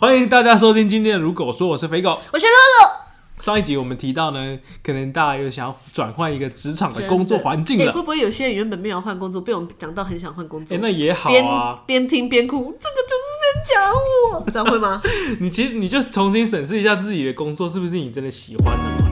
欢迎大家收听今天的《如狗说》，我是肥狗。我是露露。上一集我们提到呢，可能大家有想要转换一个职场的工作环境了。哎会不会有些人原本没有换工作，被我们讲到很想换工哎、作？那也好边啊。边听边哭，这个就是在讲我，这样会吗？你其实你就重新审视一下自己的工作是不是你真的喜欢的嘛？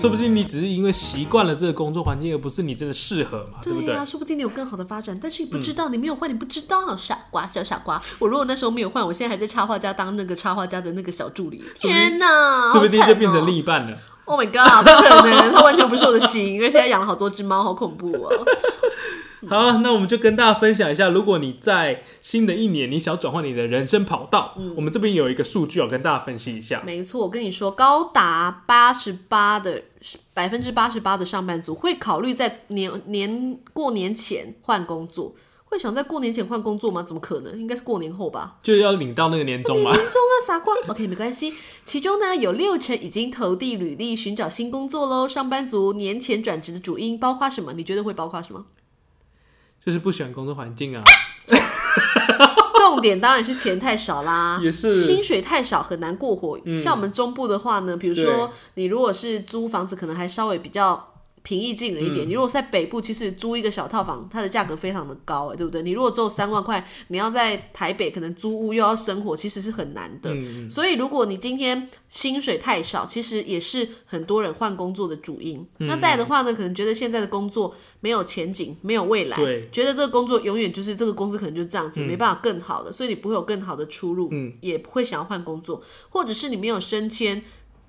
说不定你只是因为习惯了这个工作环境，而不是你真的适合嘛，对不对呀、？说不定你有更好的发展，但是你不知道，你没有换，你不知道，傻瓜，小傻瓜。我如果那时候没有换，我现在还在插画家当那个插画家的那个小助理。天哪，说不定就变成哦另一半了。Oh my god，不可能，他完全不是我的型，因为现在养了好多只猫，好恐怖哦。好了，那我们就跟大家分享一下，如果你在新的一年你想转换你的人生跑道，嗯我们这边有一个数据要跟大家分析一下。没错，我跟你说，高达八十八的百分之八十八的上班族会考虑在年年过年前换工作。会想在过年前换工作吗？怎么可能？应该是过年后吧。就要领到那个年终嘛年。终啊，傻瓜。OK，没关系。其中呢，有六成已经投递履历寻找新工作喽。上班族年前转职的主因包括什么？你觉得会包括什么？就是不喜欢工作环境啊，重点当然是钱太少啦，也是薪水太少，很难过活。像我们中部的话呢，比如说你如果是租房子，可能还稍微比较。平易近人一点。你如果在北部，其实租一个小套房，它的价格非常的高，哎，对不对？你如果只有三万块，你要在台北可能租屋又要生活，其实是很难的。所以，如果你今天薪水太少，其实也是很多人换工作的主因。那再来的话呢，可能觉得现在的工作没有前景，没有未来，觉得这个工作永远就是这个公司可能就这样子，没办法更好的，所以你不会有更好的出路，也不会想要换工作，或者是你没有升迁。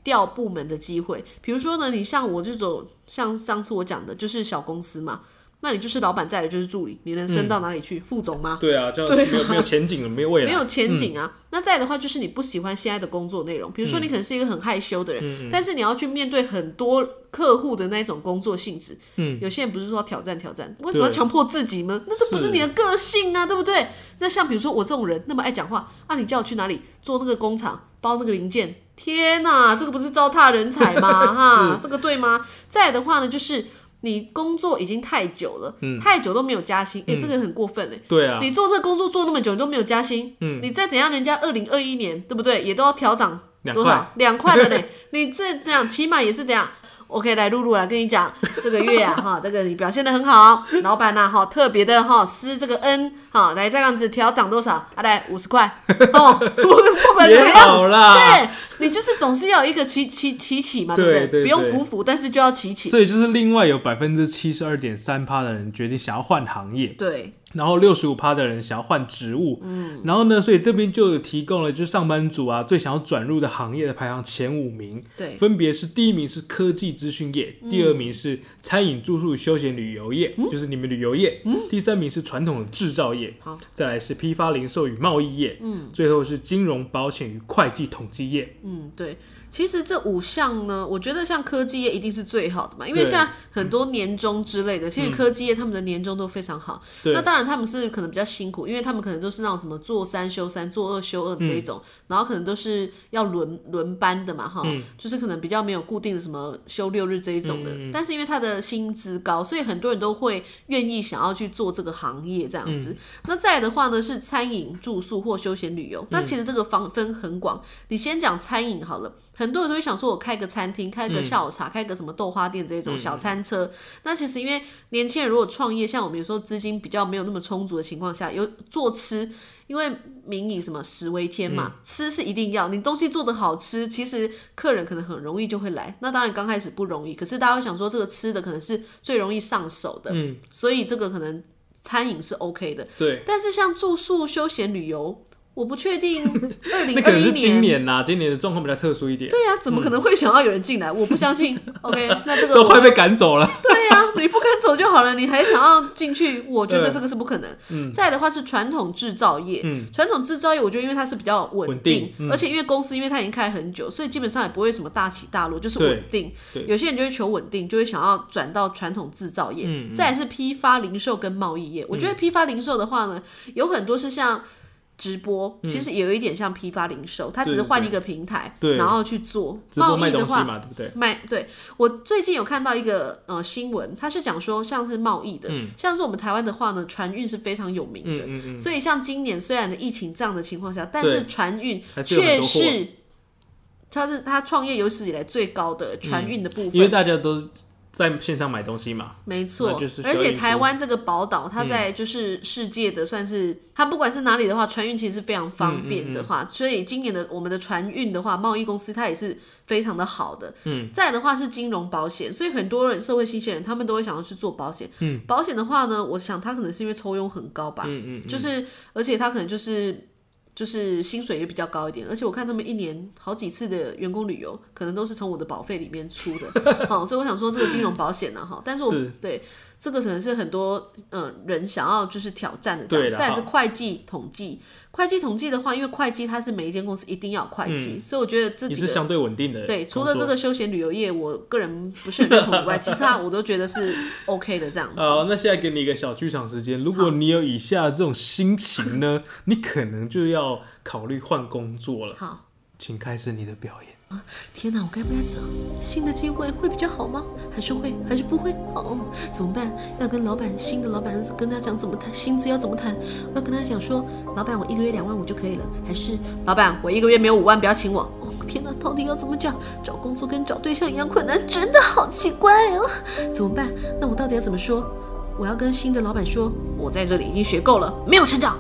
调部门的机会，比如说呢，你像我这种，像上次我讲的，就是小公司嘛，那你就是老板在的就是助理，你能升到哪里去？副总吗？对啊，就 对啊没有没有前景了，没有未来，没有前景啊。那再的话，就是你不喜欢现在的工作内容，比如说你可能是一个很害羞的人，但是你要去面对很多客户的那种工作性质。嗯，有些人不是说挑战挑战，为什么要强迫自己呢？那这不是你的个性啊，对不对？那像比如说我这种人那么爱讲话啊，你叫我去哪里做那个工厂包那个零件？天哪，这个不是糟蹋人才吗？哈，这个对吗？再的话呢，就是。你工作已经太久了，太久都没有加薪，哎、这个很过分哎、对啊，你做这个工作做那么久，你都没有加薪，嗯，你再怎样，人家二零二一年对不对，也都要调涨多少？两块了呢。你这这样，起码也是这样。OK，来露露来跟你讲，这个月啊，哈，这个你表现的很好，老板呐、哈，特别的哈，施这个恩，哈，来这样子调涨多少？啊，来五十块，哦，不不管怎么样，好啦。对你就是总是要有一个起起起起嘛，对不对对不用对服服，但是就要起起。所以就是另外有百分之七十二点三趴的人决定想要换行业，对，然后六十五趴的人想要换职务，嗯，然后呢，所以这边就有提供了就是上班族啊最想要转入的行业的排行前五名，对。分别是第一名是科技资讯业，第二名是餐饮住宿休闲旅游业，就是你们旅游业，第三名是传统的制造业，好，再来是批发零售与贸易业，嗯，最后是金融保险与会计统计业，嗯，对。其实这五项呢，我觉得像科技业一定是最好的嘛，因为对嗯现在很多年终之类的，其实科技业他们的年终都非常好。对那当然他们是可能比较辛苦，因为他们可能都是那种什么做三休三、做二休二的这一种，然后可能都是要轮轮班的嘛，哈，就是可能比较没有固定的什么休六日这一种的。但是因为他的薪资高，所以很多人都会愿意想要去做这个行业这样子。那再来的话呢，是餐饮、住宿或休闲旅游。那其实这个方分很广，你先讲餐饮好了。很多人都会想说，我开个餐厅，开个下午茶，开个什么豆花店这种小餐车。那其实因为年轻人如果创业，像我们有时候资金比较没有那么充足的情况下，有做吃，因为民以什么食为天嘛，吃是一定要。你东西做的好吃，其实客人可能很容易就会来。那当然刚开始不容易，可是大家会想说，这个吃的可能是最容易上手的，嗯，所以这个可能餐饮是 OK 的。对，但是像住宿、休闲旅游，我不确定 二零二一能是今年呐、今年的状况比较特殊一点，对呀、怎么可能会想要有人进来？我不相信。OK，那这个都快被赶走了。对呀、你不赶走就好了，你还想要进去？我觉得这个是不可能。再来的话是传统制造业，传统制造业我觉得因为它是比较稳稳定嗯而且因为公司因为它已经开很久，所以基本上也不会什么大起大落，就是稳定对。有些人就会求稳定，就会想要转到传统制造业。嗯再来是批发零售跟贸易业，我觉得批发零售的话呢，有很多是像。直播，其实也有一点像批发零售，它只是换一个平台，对。然后去做。贸易的话。对不对？卖对。我最近有看到一个呃新闻，它是讲说像是贸易的，像是我们台湾的话呢，船运是非常有名的，嗯嗯嗯，所以像今年虽然的疫情这样的情况下，但是船运却是它是它创业有史以来最高的船运的部分，因为大家都在线上买东西嘛，没错，就是而且台湾这个宝岛，它在就是世界的算是，它不管是哪里的话，船运其实是非常方便的话，所以今年的我们的船运的话，贸易公司它也是非常的好的。嗯，再来的话是金融保险，所以很多人社会新鲜人他们都会想要去做保险。嗯，保险的话呢，我想它可能是因为抽佣很高吧，嗯嗯就是而且它可能就是。就是薪水也比较高一点，而且我看他们一年好几次的员工旅游，可能都是从我的保费里面出的，好，所以我想说这个金融保险呢，哈，但是我是。对这个可能是很多呃人想要就是挑战的这样。对啦再是会计统计，会计统计的话，因为会计它是每一间公司一定要有会计，所以我觉得这也是相对稳定的。对，除了这个休闲旅游业，我个人不是很认同以外，其他我都觉得是 OK 的这样子。好，那现在给你一个小剧场时间。如果你有以下这种心情呢，你可能就要考虑换工作了。好，请开始你的表演啊。天哪，我该不该走？新的机会会比较好吗？还是会，还是不会？哦，怎么办？要跟老板，新的老板跟他讲怎么谈，薪资要怎么谈？要跟他讲说，老板，我一个月两万五就可以了，还是老板，我一个月没有五万，不要请我。哦，天哪，到底要怎么讲？找工作跟找对象一样困难，真的好奇怪哦。怎么办？那我到底要怎么说？我要跟新的老板说，我在这里已经学够了，没有成长。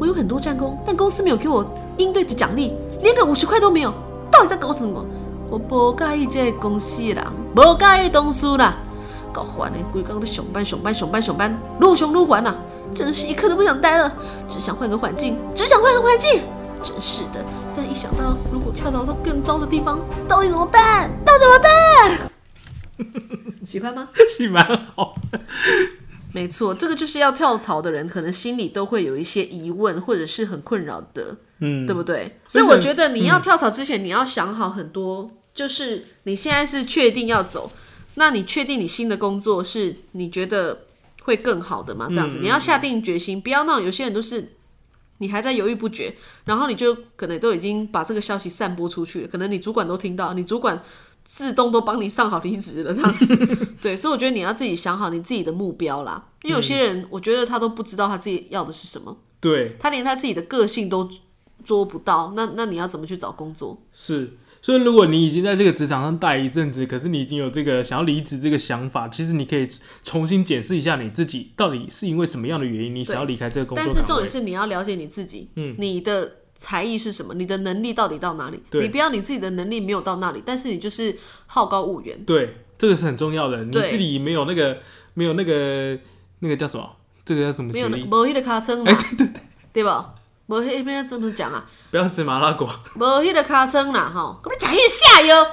我有很多战功，但公司没有给我应对的奖励，连个五十块都没有。到底在搞什么？我不介意这个公司的人，不介意同事啦。搞烦的，规工在上班上班上班上班，愈上愈烦啊！真是一刻都不想待了，只想换个环境，只想换个环境。真是的，但一想到如果跳槽到更糟的地方，到底怎么办？到底怎么办？喜欢吗？是蛮好。没错，这个就是要跳槽的人，可能心里都会有一些疑问，或者是很困扰的，嗯，对不对？所以我觉得你要跳槽之前，你要想好很多，就是你现在是确定要走，那你确定你新的工作是你觉得会更好的吗？这样子，你要下定决心，不要那种有些人都是。你还在犹豫不决，然后你就可能都已经把这个消息散播出去了，可能你主管都听到，你主管自动都帮你上好离职了，这样子。对，所以我觉得你要自己想好你自己的目标啦，因为有些人我觉得他都不知道他自己要的是什么，对，他连他自己的个性都捉不到，那那你要怎么去找工作？是。所以，如果你已经在这个职场上待一阵子，可是你已经有这个想要离职这个想法，其实你可以重新检视一下你自己，到底是因为什么样的原因，你想要离开这个工作。但是重点是你要了解你自己，嗯，你的才艺是什么，你的能力到底到哪里？你不要你自己的能力没有到那里，但是你就是好高骛远。对，这个是很重要的。你对自己没有那个，没有那个，那个叫什么？这个要怎么没有那举例？没迄个卡称嘛，哎，对对对，对吧？无迄边怎么讲啊？不要吃麻辣锅。无迄个卡称啦，吼，我们讲迄个下哟，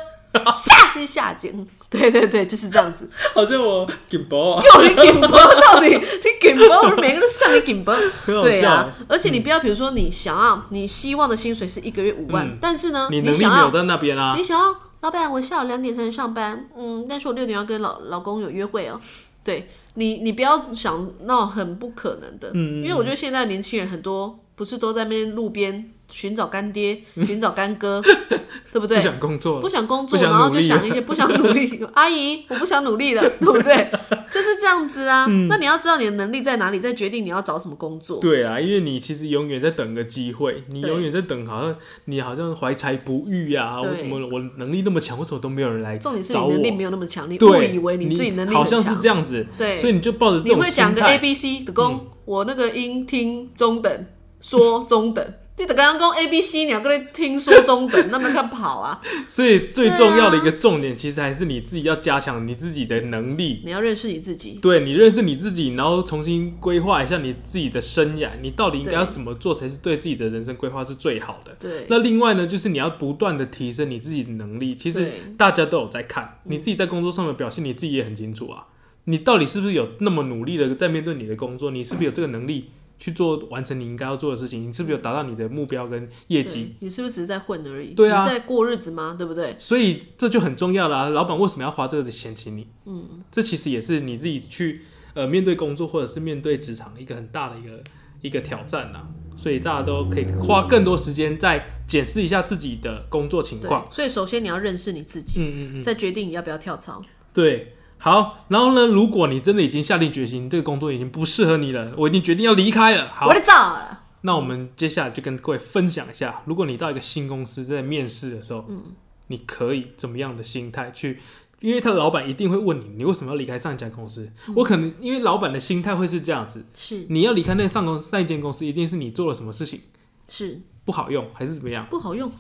下是下井，对对对，就是这样子。好像我紧包啊，哟，你紧绷到底？你紧绷，每个都上你紧绷。对啊。，而且你不要，比如说你想要，你希望的薪水是一个月五万，嗯但是呢，你能力想要没有在那边啊你。想要，老板，我下午两点才能上班，嗯，但是我六点要跟老老公有约会哦。对你，你不要想那很不可能的，嗯因为我觉得现在年轻人很多不是都在那边路边寻找干爹、寻找干哥，对不对？不想工作了，不想工作，然后就想一些不想努力。阿姨，我不想努力了，对不对？就是这样子啊。嗯那你要知道你的能力在哪里，再决定你要找什么工作。对啊，因为你其实永远在等个机会，你永远在等，好像你好像怀才不遇呀、我怎么我能力那么强，为什么都没有人来重点是？你能力没有那么强，你误，以为你自己能力很好像是这样子，对所以你就抱着这你会讲个 A B C 的功，我那个音听中等，说中等。你得刚刚讲 A B C，你要跟你听说中等，那么看跑啊！所以最重要的一个重点，其实还是你自己要加强你自己的能力。你要认识你自己。对你认识你自己，然后重新规划一下你自己的生涯，你到底应该要怎么做才是对自己的人生规划是最好的。对，那另外呢，就是你要不断的提升你自己的能力。其实大家都有在看，你自己在工作上的表现，你自己也很清楚啊。你到底是不是有那么努力的在面对你的工作？你是不是有这个能力去做完成你应该要做的事情？你是不是有达到你的目标跟业绩？你是不是只是在混而已？对啊你是在过日子吗？对不对？所以这就很重要啦、老板为什么要花这个钱请你？嗯，这其实也是你自己去呃面对工作或者是面对职场一个很大的一个一个挑战啦。所以大家都可以花更多时间在检视一下自己的工作情况。，所以首先你要认识你自己，嗯嗯嗯，再决定你要不要跳槽。对。好，然后呢？如果你真的已经下定决心，这个工作已经不适合你了，我已经决定要离开了。好我，的早了，那我们接下来就跟各位分享一下，如果你到一个新公司在面试的时候，嗯，你可以怎么样的心态去？因为他的老板一定会问你，你为什么要离开上一家公司？我可能因为老板的心态会是这样子，是你要离开那上公上一间公司，一定是你做了什么事情是不好用，还是怎么样？不好用，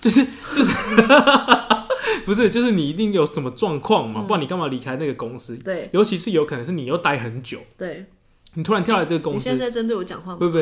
就 是就是，不是就是你一定有什么状况嘛，不然你干嘛离开那个公司？对尤其是有可能是你又待很久，对。你突然跳来这个公司你现，在在针对我讲话吗？不不，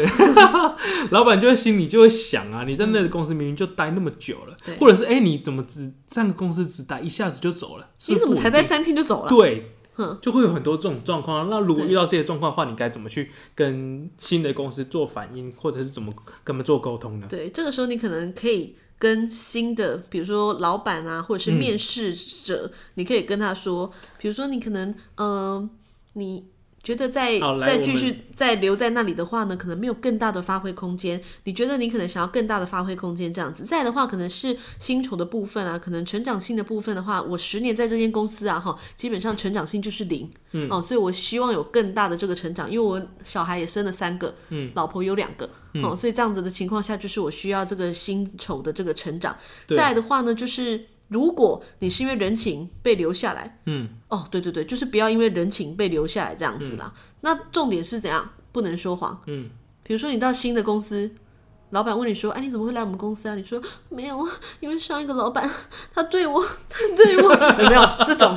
老板就会心里就会想啊，你在那个公司明明就待那么久了，对或者是哎、你怎么只上个公司只待一下子就走了？你怎么才在在？三天就走了？对哼，就会有很多这种状况。那如果遇到这些状况的话，你该怎么去跟新的公司做反应，或者是怎么跟他们做沟通呢？对，这个时候你可能可以跟新的，比如说老板啊，或者是嗯。面试者，你可以跟他说，比如说你可能，嗯、你觉得再再继续再留在那里的话呢，可能没有更大的发挥空间。你觉得你可能想要更大的发挥空间，这样子。再的话，可能是薪酬的部分啊，可能成长性的部分的话，我十年在这间公司啊，哈，基本上成长性就是零，嗯，哦，所以我希望有更大的这个成长，因为我小孩也生了三个，嗯，老婆有两个，哦，所以这样子的情况下，就是我需要这个薪酬的这个成长。再来的话呢，就是如果你是因为人情被留下来，嗯，哦，对对对，就是不要因为人情被留下来这样子啦。那重点是怎样？不能说谎，嗯，比如说你到新的公司。老板问你说：“哎、你怎么会来我们公司啊？”你说：“没有，因为上一个老板他对我，他对我有没有这种？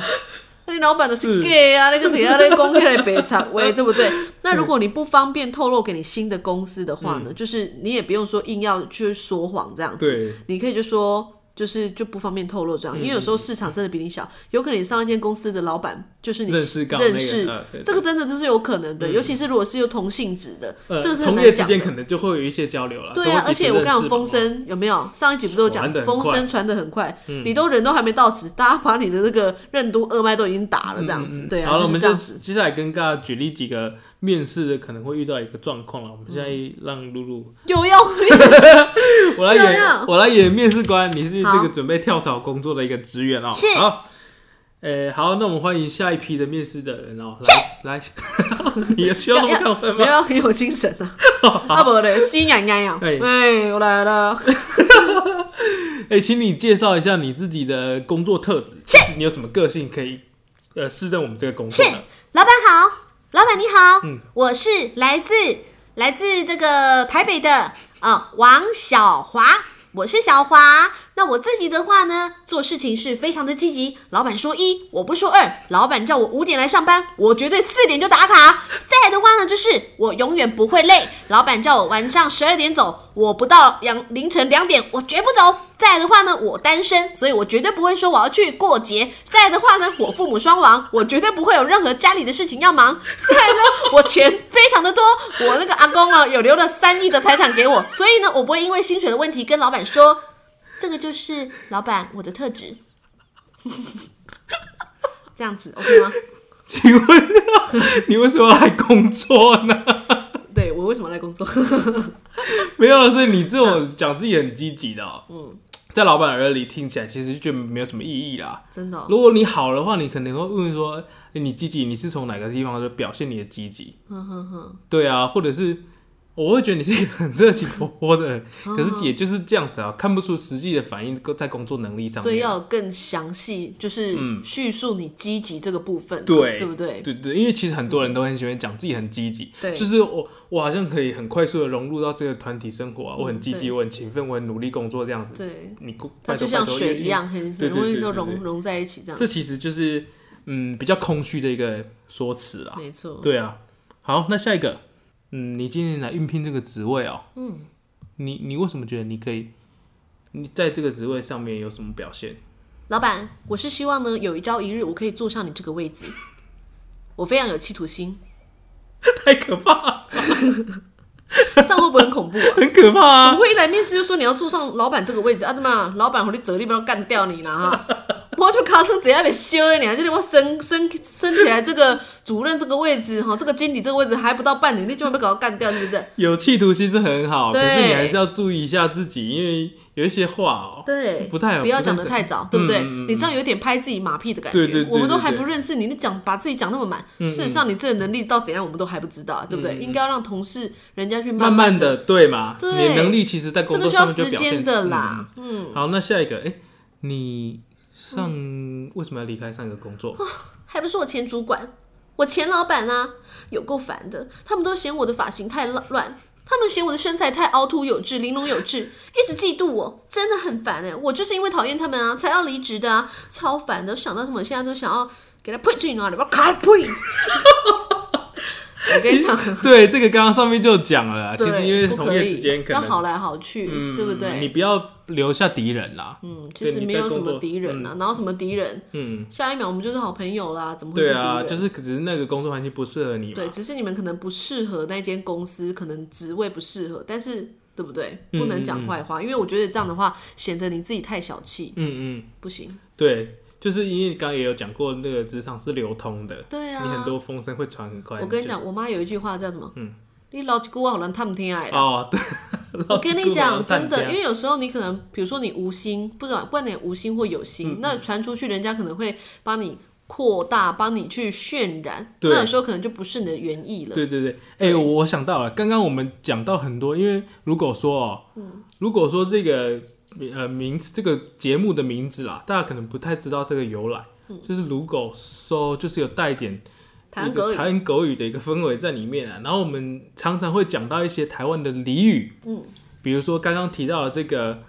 那你老板的是 gay 啊，那个怎样那个公开的北场喂，对不对？那如果你不方便透露给你新的公司的话呢，就是你也不用说硬要去说谎这样子，对，你可以就说。就是就不方便透露这样，因为有时候市场真的比你小，有可能你上一间公司的老板就是你认识认识，这个真的就是有可能的，尤其是如果是有同性质的，呃，这个是很同业之难讲可能就会有一些交流了。对啊，而且我跟你讲，认识嘛。风声有没有？上一集不是有讲风声传的很快，你都人都还没到时，大家把你的那个任督二脉都已经打了，这样子，对啊，嗯好了，我们就。接下来跟大家举例几个面试的可能会遇到一个状况了。我们现在让露露，有用，我来演我来演面试官，你是这好个准备跳槽工作的一个职员哦。是。好，诶，好，那我们欢迎下一批的面试的人哦，来来，你有需要那么亢奋吗？没有很有精神啊，啊不嘞，心痒痒痒，哎。哎，我来了，哎，请你介绍一下你自己的工作特质，是。你有什么个性可以呃适任我们这个工作的？老板好，老板你好，嗯。我是来自来自这个台北的啊、王小华，我是小华。那我自己的话呢，做事情是非常的积极。老板说一，我不说二。老板叫我五点来上班，我绝对四点就打卡。再的话呢，就是我永远不会累。老板叫我晚上十二点走，我不到两凌晨两点，我绝不走。再的话呢，我单身，所以我绝对不会说我要去过节。再的话呢，我父母双亡，我绝对不会有任何家里的事情要忙。再呢，我钱非常的多，我那个阿公啊有留了三亿的财产给我，所以呢，我不会因为薪水的问题跟老板说，这个就是老板我的特质。这样子 OK 吗？请问 你为什么要来工作呢？对我为什么来工作？没有了，所以你这种讲自己很积极的、哦，嗯，在老板耳里听起来其实就没有什么意义啦。真的哦、如果你好的话，你可能会问说，哎、你积极，你是从哪个地方就表现你的积极？嗯哼哼，对啊，或者是我会觉得你是一个很热情活泼的人，嗯 可是也就是这样子啊，看不出实际的反应在工作能力上面。所以要更详细，就是叙述你积极这个部分嘛，对对不对？对对，因为其实很多人都很喜欢讲自己很积极，对就是我我好像可以很快速的融入到这个团体生活啊，我很积极，我很勤奋，我很努力工作这样子。对，你它拜托就像水一样，很容易对对对都融融在一起，这样这其实就是嗯比较空虚的一个说辞啊。没错。对啊，好，那下一个，嗯，你今天来应聘这个职位哦，嗯，你你为什么觉得你可以？你在这个职位上面有什么表现？老板，我是希望呢，有一朝一日我可以坐上你这个位置，我非常有企图心，太可怕了，这样会不会很恐怖啊？很可怕啊怎啊！么会一来面试就说你要坐上老板这个位置啊？对吗？老板回去责力不要干掉你了哈！我就考生怎样被修了你，就是我升升升起来这个主任这个位置哈，这个经理这个位置还不到半年，你就要被搞干掉，是不是？有企图心是很好，可对是你还是要注意一下自己，因为有一些话哦、对，不太好不要讲的太早，对不对？你这样有点拍自己马屁的感觉。对对对我们都还不认识你，你讲把自己讲那么满，嗯事实上你这个能力到怎样，我们都还不知道，对不对？应该要让同事人家去慢慢慢的对嘛，对你能力其实在这工作个需要时上面就表现间的啦。嗯好，那下一个，哎、你上、为什么要离开上一个工作？还不是我前主管，我前老板啊，有够烦的。他们都嫌我的发型太乱，他们嫌我的身材太凹凸有致、玲珑有致，一直嫉妒我，真的很烦哎。我就是因为讨厌他们啊，才要离职的啊，超烦的。想到他们现在都想要给他呸去哪里，把卡呸！我跟你讲，对，这个刚刚上面就讲了啦，其实因为，不同业之间可能，要好来好去，嗯，对不对？你不要留下敌人啦。嗯，其实没有什么敌人啊，然后什么敌人？嗯，下一秒我们就是好朋友啦，怎么会是敌人？对啊，就是只是那个工作环境不适合你嘛。对，只是你们可能不适合那间公司，可能职位不适合，但是对不对？嗯不能讲坏话，因为我觉得这样的话显得你自己太小气，嗯嗯，不行。对，就是因为刚刚也有讲过，那个职场是流通的，对啊，你很多风声会传很快。我跟你讲，我妈有一句话叫什么？嗯，你老几股好人他们听爱的。哦，对，我跟你讲，真的，因为为有时候你可能，比如说你无心，不管不管你无心或有心，嗯那传出去，人家可能会帮你扩大，帮你去渲染，那有时候可能就不是你的原意了。对对对，哎、我想到了，刚刚我们讲到很多，因为如果说哦，嗯。如果说这个呃名字这个节目的名字啦，大家可能不太知道这个由来，就是如果说就是有带一点嗯台湾狗语。一个台湾狗语的一个氛围在里面啊，然后我们常常会讲到一些台湾的俚语，嗯，比如说刚刚提到的这个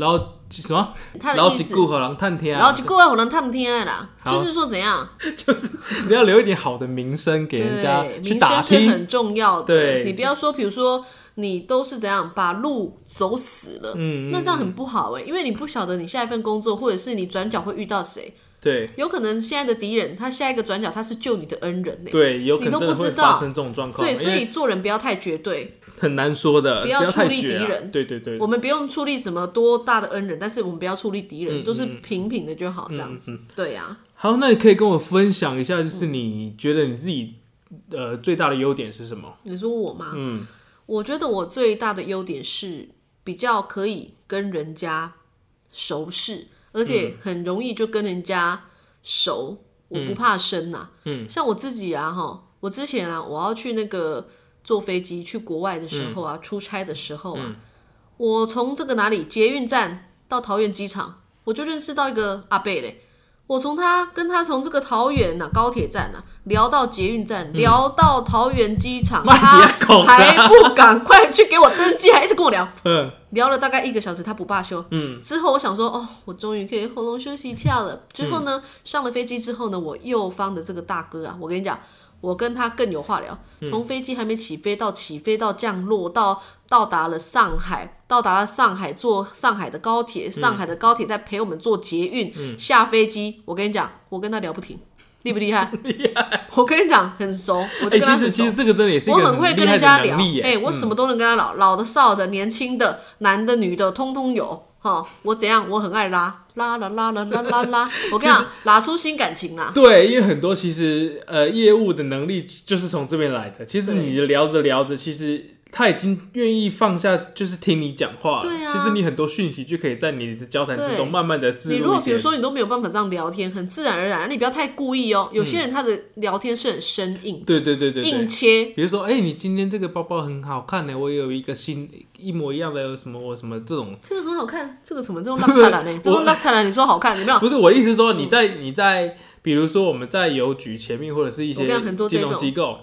老什么？老他的意思，几顾和狼探天啊，然后就各位我能探听爱啦，好。就是说怎样，就是你要留一点好的名声给人家对，去名声是很重要的。对。你不要说，比如说你都是怎样把路走死了，嗯，那这样很不好哎、因为你不晓得你下一份工作，或者是你转角会遇到谁，对。有可能现在的敌人，他下一个转角他是救你的恩人呢、对，有可你都不知道。发生这种状况，对，所以做人不要太绝对，很难说的，不不要太处理敌人。对对对，我们不用处理什么多大的恩人，但是我们不要处理敌人，嗯都是平平的就好，这样嗯子。对呀、好，那你可以跟我分享一下，就是你觉得你自己呃最大的优点是什么？你说我吗？嗯，我觉得我最大的优点是比较可以跟人家熟识，而且很容易就跟人家熟，我不怕生呐、嗯。像我自己啊，哈，我之前啊，我要去那个坐飞机去国外的时候啊，出差的时候啊，我从这个哪里捷运站到桃园机场，我就认识到一个阿贝嘞。我从他跟他从这个桃园呐、高铁站呐、聊到捷运站，聊到桃园机场，妈他还不赶快去给我登机，还一直跟我聊，嗯聊了大概一个小时，他不罢休。嗯，之后我想说，哦，我终于可以喉咙休息一下了。之后呢，上了飞机之后呢，我右方的这个大哥啊，我跟你讲，我跟他更有话聊。从飞机还没起飞到起飞到降落到到达了上海，到达了上海坐上海的高铁，上海的高铁在陪我们坐捷运、下飞机。我跟你讲，我跟他聊不停，厉不厉害？厉害！我跟你讲，很熟，我就哎、跟他很熟。其实其实这个真的也是我很会跟人家聊。哎、我什么都能跟他聊，老的、少的、年轻的、男的、女的，通通有。哈，我怎样？我很爱拉，拉啦拉啦拉拉拉。我跟你讲，拉出新感情啦。对，因为很多其实呃业务的能力就是从这边来的。其实你聊着聊着，其实他已经愿意放下，就是听你讲话了。对啊其实你很多讯息就可以在你的交谈之中慢慢的植你如入一些。果比如说你都没有办法这样聊天，很自然而然，你不要太故意哦。有些人他的聊天是很生硬、对对对对对硬。切，比如说，哎、你今天这个包包很好看呢，我有一个新一模一样的什么我什么这种，这个很好看，这个什么这种拉菜篮呢？这种拉菜篮，你说好看有没有？不是我的意思是说你在、你在，比如说我们在邮局前面或者是一些金融种机构，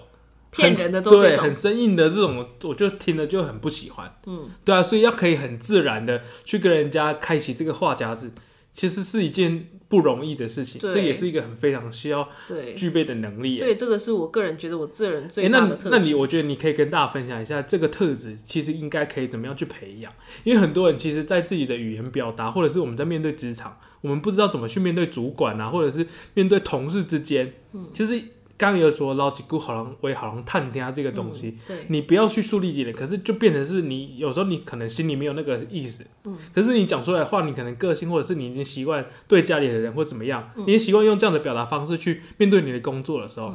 骗人的都这种对很。生硬的这种，我就听了就很不喜欢。嗯，对啊，所以要可以很自然的去跟人家开启这个话匣子，其实是一件不容易的事情，对这也是一个很非常需要，具备的能力。所以这个是我个人觉得我这人哎、最大那的特质。那你我觉得你可以跟大家分享一下这个特质，其实应该可以怎么样去培养？因为很多人其实，在自己的语言表达，或者是我们在面对职场，我们不知道怎么去面对主管啊，或者是面对同事之间，嗯其实刚刚有说老几股好人为好像探听这个东西，对，你不要去树立敌人，可是就变成是你有时候你可能心里没有那个意思，嗯，可是你讲出来的话，你可能个性或者是你已经习惯对家里的人或怎么样，你习惯用这样的表达方式去面对你的工作的时候，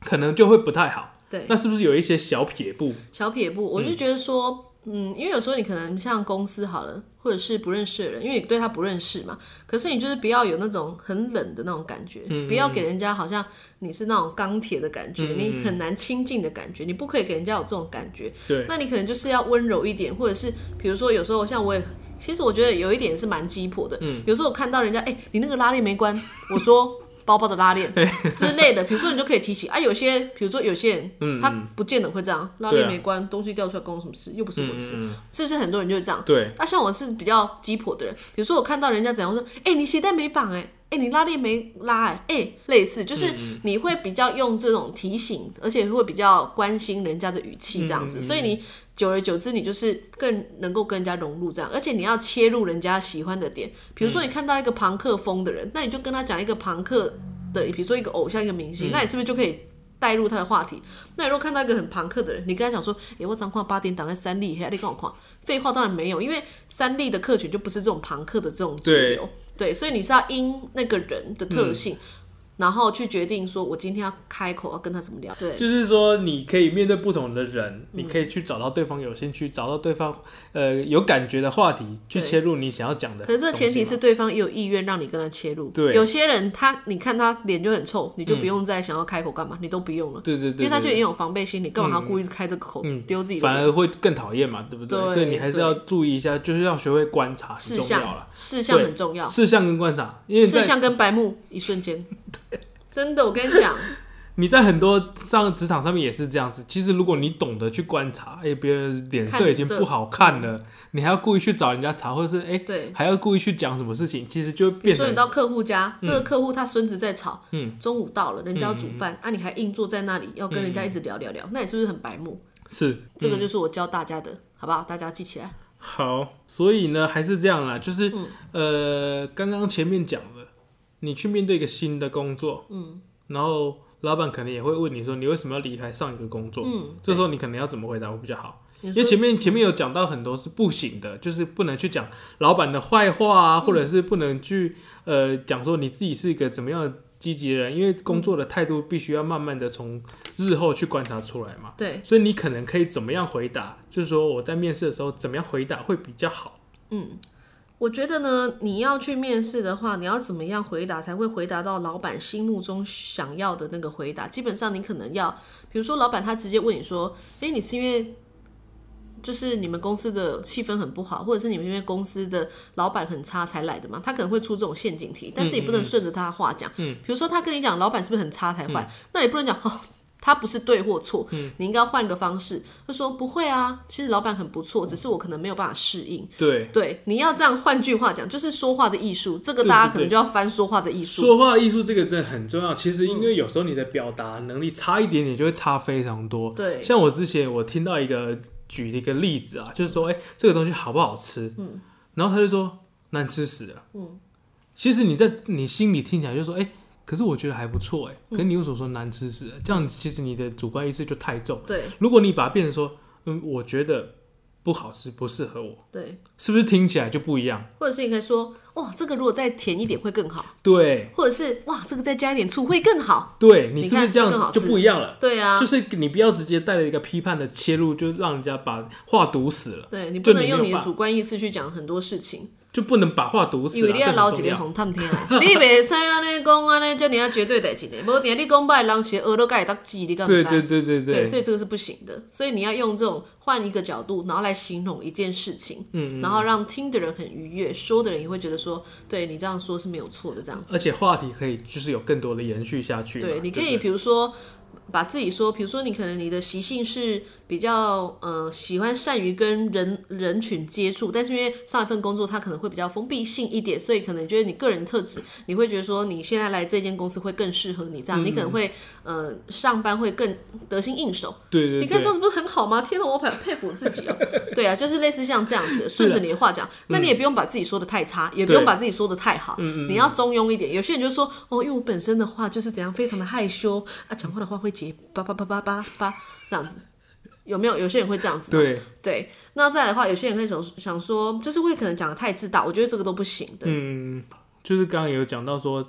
可能就会不太好。对，那是不是有一些小撇步？小撇步，我就觉得说，嗯，因为有时候你可能像公司好了，或者是不认识的人，因为你对他不认识嘛，可是你就是不要有那种很冷的那种感觉，不要给人家好像你是那种钢铁的感觉，你很难亲近的感觉，你不可以给人家有这种感觉。对，那你可能就是要温柔一点，或者是比如说有时候像我也，其实我觉得有一点是蛮鸡婆的，嗯，有时候我看到人家，哎，你那个拉链没关，我说。包包的拉链之类的，比如说你就可以提醒啊，有些比如说有些人，他不见得会这样，拉链没关，东西掉出来关我什么事？又不是我的事，是不是很多人就是这样？对。那像我是比较鸡婆的人，比如说我看到人家怎样，我说，哎，你鞋带没绑，哎，哎，你拉链没拉，哎，哎，类似，就是你会比较用这种提醒，而且会比较关心人家的语气这样子，所以你久而久之，你就是更能够跟人家融入这样，而且你要切入人家喜欢的点，比如说你看到一个朋克风的人，那你就跟他讲一个朋克。的，比如说一个偶像，一个明星，那你是不是就可以带入他的话题？那你如果看到一个很朋克的人，你跟他讲说：“哎，我常看八点档在三立，嘿，你跟我看。”废话当然没有，因为三立的客群就不是这种朋克的这种主流，对，所以你是要因那个人的特性。然后去决定说，我今天要开口要跟他怎么聊。对，就是说你可以面对不同的人，你可以去找到对方有兴趣、找到对方呃有感觉的话题去切入你想要讲的。可是这前提是对方也有意愿让你跟他切入。对，有些人他你看他脸就很臭，你就不用再想要开口干嘛，你都不用了。对对对，因为他就已经有防备心理，干嘛要故意开这个口丢自己？反而会更讨厌嘛，对不对？所以你还是要注意一下，就是要学会观察，事项了。事项很重要，事项跟观察，因为事项跟白目一瞬间。真的，我跟你讲，你在很多上职场上面也是这样子。其实，如果你懂得去观察，哎，别人脸色已经不好看了，你还要故意去找人家查，或者是哎，对，还要故意去讲什么事情，其实就变。所以你到客户家，那个客户他孙子在吵，嗯，中午到了，人家要煮饭，啊，你还硬坐在那里要跟人家一直聊聊聊，那你是不是很白目？是，这个就是我教大家的，好不好？大家记起来。好，所以呢，还是这样啦，就是呃，刚刚前面讲。你去面对一个新的工作，嗯，然后老板可能也会问你说，你为什么要离开上一个工作？嗯，这时候你可能要怎么回答会比较好？因为前面前面有讲到很多是不行的，就是不能去讲老板的坏话啊，或者是不能去呃讲说你自己是一个怎么样的积极人，因为工作的态度必须要慢慢的从日后去观察出来嘛。对，所以你可能可以怎么样回答？就是说我在面试的时候怎么样回答会比较好？嗯。我觉得呢，你要去面试的话，你要怎么样回答才会回答到老板心目中想要的那个回答？基本上你可能要，比如说老板他直接问你说：“诶，你是因为就是你们公司的气氛很不好，或者是你们因为公司的老板很差才来的嘛？”他可能会出这种陷阱题，但是也不能顺着他的话讲。嗯，比如说他跟你讲老板是不是很差才坏，那你不能讲哦。他不是对或错，你应该换个方式。他说不会啊，其实老板很不错，只是我可能没有办法适应。对对，你要这样换句话讲，就是说话的艺术。这个大家可能就要翻说话的艺术。说话的艺术这个真的很重要。其实因为有时候你的表达能力差一点点，就会差非常多。对，像我之前我听到一个举一个例子啊，就是说，哎，这个东西好不好吃？嗯，然后他就说难吃死了。嗯，其实你在你心里听起来就说，哎。可是我觉得还不错哎，可是你为什么说难吃死？这样其实你的主观意识就太重。对，如果你把它变成说，嗯，我觉得不好吃，不适合我。对，是不是听起来就不一样？或者是你可以说，哇，这个如果再甜一点会更好。对，或者是哇，这个再加一点醋会更好。对，你是不是这样就不一样了？对啊，就是你不要直接带着一个批判的切入，就让人家把话堵死了。对你不能用你的主观意识去讲很多事情。就不能把话堵死。因为你要捞一个红探听 你袂使安尼讲安尼，这你要绝对代志的。无定你讲歹人是耳朵盖得挤，你敢不对对对对对。对，所以这个是不行的。所以你要用这种换一个角度，然后来形容一件事情，嗯，然后让听的人很愉悦，说的人也会觉得说，对你这样说是没有错的，这样子。而且话题可以就是有更多的延续下去。对，你可以比如说。把自己说，比如说你可能你的习性是比较呃喜欢善于跟人人群接触，但是因为上一份工作它可能会比较封闭性一点，所以可能觉得你个人特质，你会觉得说你现在来这间公司会更适合你，这样、你可能会呃上班会更得心应手。对对你看这，样子不是很好吗？天哪，我很佩服我自己哦。对啊，就是类似像这样子，顺着你的话讲，那你也不用把自己说的太差，也不用把自己说的太好，你要中庸一点。有些人就说哦，因为我本身的话就是怎样，非常的害羞啊，讲话的话会结叭叭叭叭叭叭这样子。有没有有些人会这样子吗？对，对，那再来的话，有些人会想想说，就是会可能讲的太自大，我觉得这个都不行的。嗯，就是刚刚有讲到说，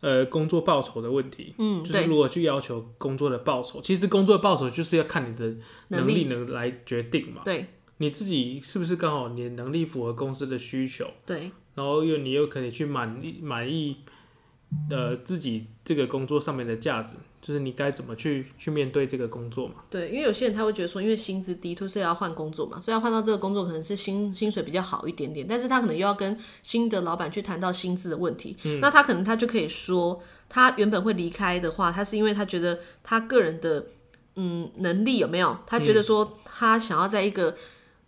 呃，工作报酬的问题，嗯，就是，如果去要求工作的报酬，其实工作的报酬就是要看你的能力能来决定嘛。对你自己是不是刚好你的能力符合公司的需求，对然后又你又可以去满意满意呃自己这个工作上面的价值，就是你该怎么去去面对这个工作嘛。对，因为有些人他会觉得说，因为薪资低，就是要换工作嘛，所以要换到这个工作可能是薪薪水比较好一点点，但是他可能又要跟新的老板去谈到薪资的问题，那他可能他就可以说，他原本会离开的话，他是因为他觉得他个人的嗯能力有没有，他觉得说他想要在一个。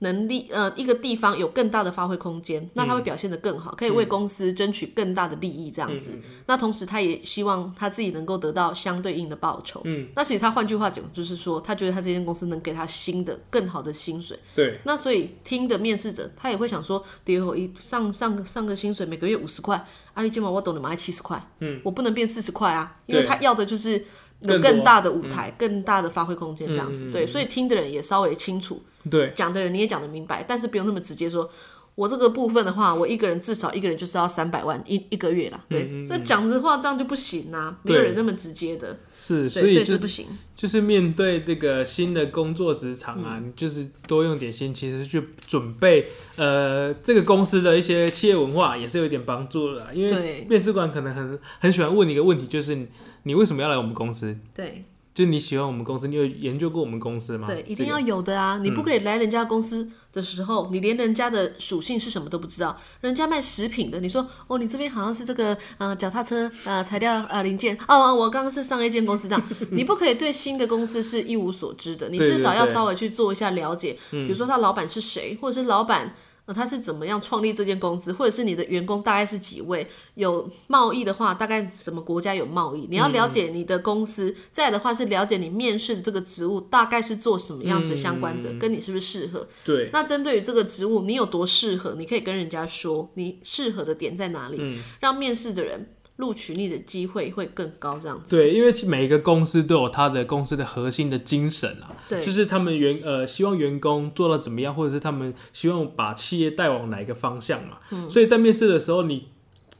能力呃，一个地方有更大的发挥空间，那他会表现得更好，可以为公司争取更大的利益，这样子。那同时，他也希望他自己能够得到相对应的报酬。嗯，那其实他换句话讲，就是说，他觉得他这间公司能给他新的、更好的薪水。对，那所以听的面试者，他也会想说，第二一上上上个薪水每个月五十块，阿里金毛我懂你买七十块，嗯，我不能变四十块啊，因为他要的就是有更大的舞台、更大的发挥空间这样子。对，所以听的人也稍微清楚，对，讲的人你也讲得明白，但是不用那么直接说。我这个部分的话，我一个人至少一个人就是要三百万一一个月啦。对，那讲的话这样就不行啊，没有人那么直接的，是，所以是不行。就是面对这个新的工作职场嗯啊，你就是多用点心，其实去准备呃这个公司的一些企业文化也是有一点帮助的啦。因为面试官可能很很喜欢问你一个问题，就是你你为什么要来我们公司？对就是你喜欢我们公司，你有研究过我们公司吗？对，一定要有的啊！你不可以来人家公司的时候，你连人家的属性是什么都不知道。人家卖食品的，你说哦，你这边好像是这个呃脚踏车呃材料呃零件哦，我刚刚是上一间公司这样，你不可以对新的公司是一无所知的，你至少要稍微去做一下了解，比如说他老板是谁，或者是老板。呃，他是怎么样创立这间公司，或者是你的员工大概是几位？有贸易的话，大概什么国家有贸易？你要了解你的公司。再来的话是了解你面试的这个职务大概是做什么样子相关的，跟你是不是适合？对那针对于这个职务，你有多适合？你可以跟人家说你适合的点在哪里，嗯让面试的人录取你的机会会更高。这样子，对，因为每一个公司都有它的公司的核心的精神啊，对就是他们员呃希望员工做到怎么样，或者是他们希望把企业带往哪一个方向嘛。嗯所以在面试的时候，你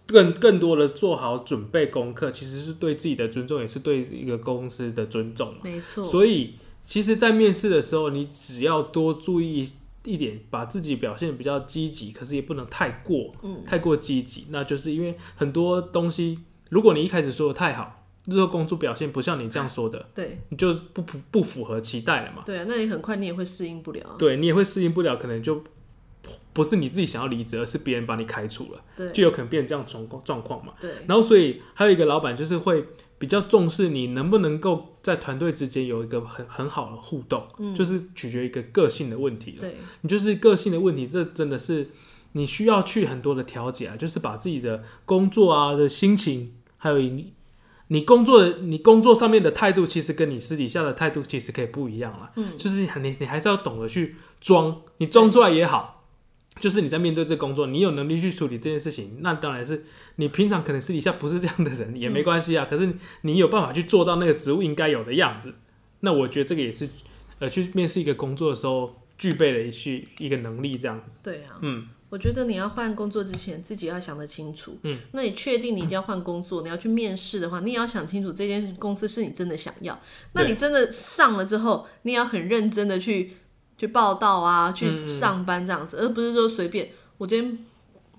更更多的做好准备功课，其实是对自己的尊重，也是对一个公司的尊重嘛。没错，所以，其实，在面试的时候，你只要多注意一点，把自己表现比较积极，可是也不能太过，嗯太过积极。那就是因为很多东西，如果你一开始说的太好，日后工作表现不像你这样说的，对你就不符不符合期待了嘛。对啊，那你很快你也会适应不了啊。对你也会适应不了，可能就不是你自己想要离职，而是别人把你开除了，对就有可能变成这样状况状况嘛。对然后，所以还有一个老板就是会比较重视你能不能够在团队之间有一个很很好的互动，就是取决于一个个性的问题了。对你就是个性的问题，这真的是你需要去很多的调节啊，就是把自己的工作啊的心情，还有你你工作的你工作上面的态度，其实跟你私底下的态度其实可以不一样了。嗯，就是你你还是要懂得去装，你装出来也好。就是你在面对这工作，你有能力去处理这件事情，那当然是你平常可能私底下不是这样的人也没关系啊。可是你有办法去做到那个职务应该有的样子，那我觉得这个也是呃去面试一个工作的时候具备的一些一个能力，这样。对啊，嗯，我觉得你要换工作之前，自己要想得清楚。嗯，那你确定你一定要换工作，你要去面试的话，你也要想清楚这间公司是你真的想要。那你真的上了之后，你也要很认真的去去报道啊，去上班这样子，而不是说随便我今天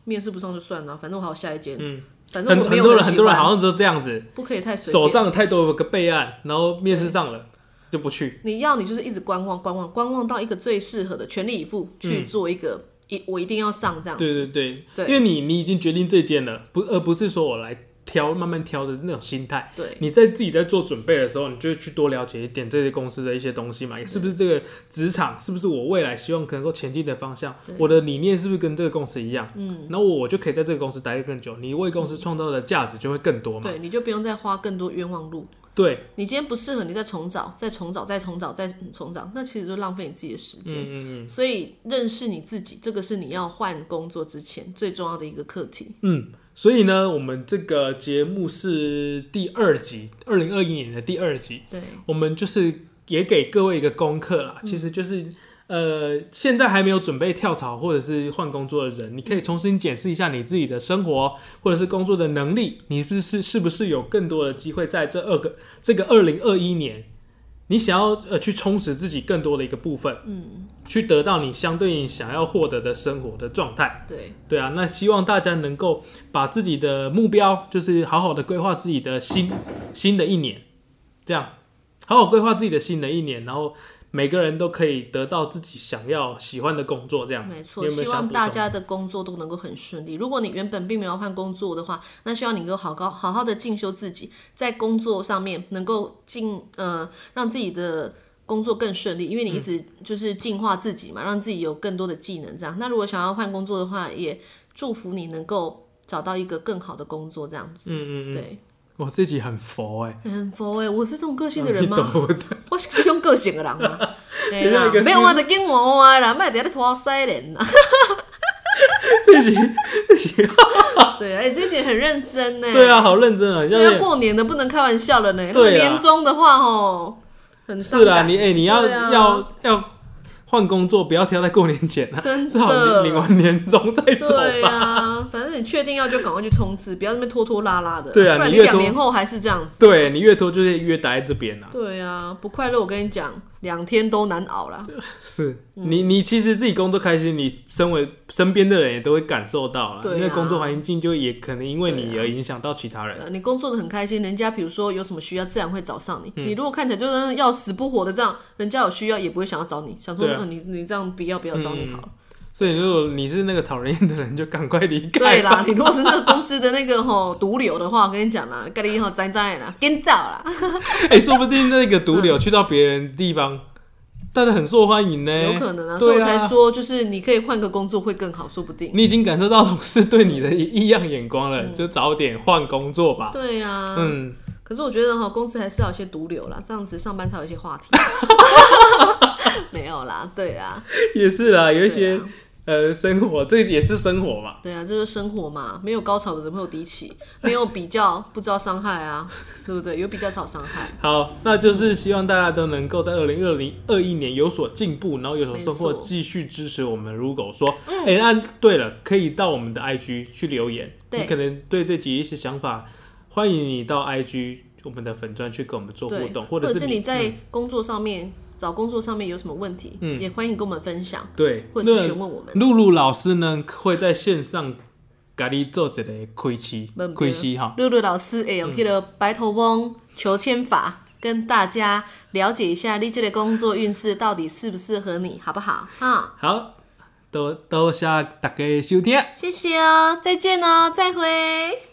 面试不上就算了，反正我还有下一间。嗯，反正很我没有喜很多人很多人好像就这样子，不可以太随手。上有太多有个备案，然后面试上了就不去。你要你就是一直观望观望观望到一个最适合的，全力以赴去做一个一、我一定要上这样子。对对对，对因为你你已经决定这间了，不而不是说我来挑、慢慢挑的那种心态。对，你在自己在做准备的时候，你就去多了解一点这些公司的一些东西嘛，也是不是这个职场是不是我未来希望能够前进的方向？我的理念是不是跟这个公司一样？嗯，那我我就可以在这个公司待得更久，你为公司创造的价值就会更多嘛。对，你就不用再花更多冤枉路。对，你今天不适合，你再重找，再重找，再重找，再重找，那其实就浪费你自己的时间。嗯嗯嗯。所以认识你自己，这个是你要换工作之前最重要的一个课题。嗯，所以呢，我们这个节目是第二集，二零二一年的第二集。对，我们就是也给各位一个功课啦，其实就是。呃，现在还没有准备跳槽或者是换工作的人，你可以重新检视一下你自己的生活或者是工作的能力，你是是是不是有更多的机会在这二个这个二零二一年，你想要呃去充实自己更多的一个部分，嗯，去得到你相对应想要获得的生活的状态。对对啊，那希望大家能够把自己的目标，就是好好的规划自己的新新的一年，这样子，好好规划自己的新的一年，然后。每个人都可以得到自己想要喜欢的工作，这样没错。希望大家的工作都能够很顺利。如果你原本并没有换工作的话，那希望你能够好高好好的进修自己，在工作上面能够进呃让自己的工作更顺利，因为你一直就是进化自己嘛，让自己有更多的技能。这样，那如果想要换工作的话，也祝福你能够找到一个更好的工作，这样子。嗯嗯嗯，对。哇，这集很佛哎，很佛哎，我是这种个性的人吗？我是这种个性的人吗？没有我的跟我啊啦，卖在咧拖腮脸呐。这集这集，对，哎，这集很认真呢。对啊，好认真啊，要过年的不能开玩笑了呢。年终的话吼，很是啦，你哎，你要要要。换工作不要挑在过年前啊，真的领完年终再走吧。对啊，反正你确定要就赶快去冲刺，不要那边拖拖拉拉的。对啊，你两年后还是这样子。对你越拖就是越待在这边啊。对啊，不快乐，我跟你讲。两天都难熬了，是。你你其实自己工作开心，你身为身边的人也都会感受到了，因为工作环境就也可能因为你而影响到其他人。你工作的很开心，人家比如说有什么需要，自然会找上你。你如果看起来就是要死不活的这样，人家有需要也不会想要找你，想说你你这样不要不要找你好了。所以如果你是那个讨人厌的人，就赶快离开。对啦，你如果是那个公司的那个吼毒瘤的话，我跟你讲啦，该你吼栽栽啦，跟走啦。哎，说不定那个毒瘤去到别人地方。大家很受欢迎呢，有可能啊，所以我才说，就是你可以换个工作会更好，说不定。你已经感受到同事对你的异样眼光了，就早点换工作吧。对呀，嗯。可是我觉得哈，公司还是要有些毒瘤啦，这样子上班才有一些话题。没有啦，对啊，也是啦，有一些。呃，生活这也是生活嘛。对啊，这是生活嘛，没有高潮的人会有低起，没有比较不知道伤害啊，对不对？有比较才有伤害。好，那就是希望大家都能够在二零二零二一年有所进步，然后有所收获，继续支持我们。如果说，哎，那对了，可以到我们的 IG 去留言，你可能对这集一些想法，欢迎你到 IG 我们的粉砖去跟我们做互动，或者是你在工作上面。找工作上面有什么问题，嗯，也欢迎跟我们分享，对，或者是询问我们。露露老师呢会在线上给你做一个开期，开期哈。露露老师会用迄个白头翁求签法跟大家了解一下你这个工作运势到底适不适合你，好不好？哈，好，多多谢大家收听，谢谢哦，再见哦，再会。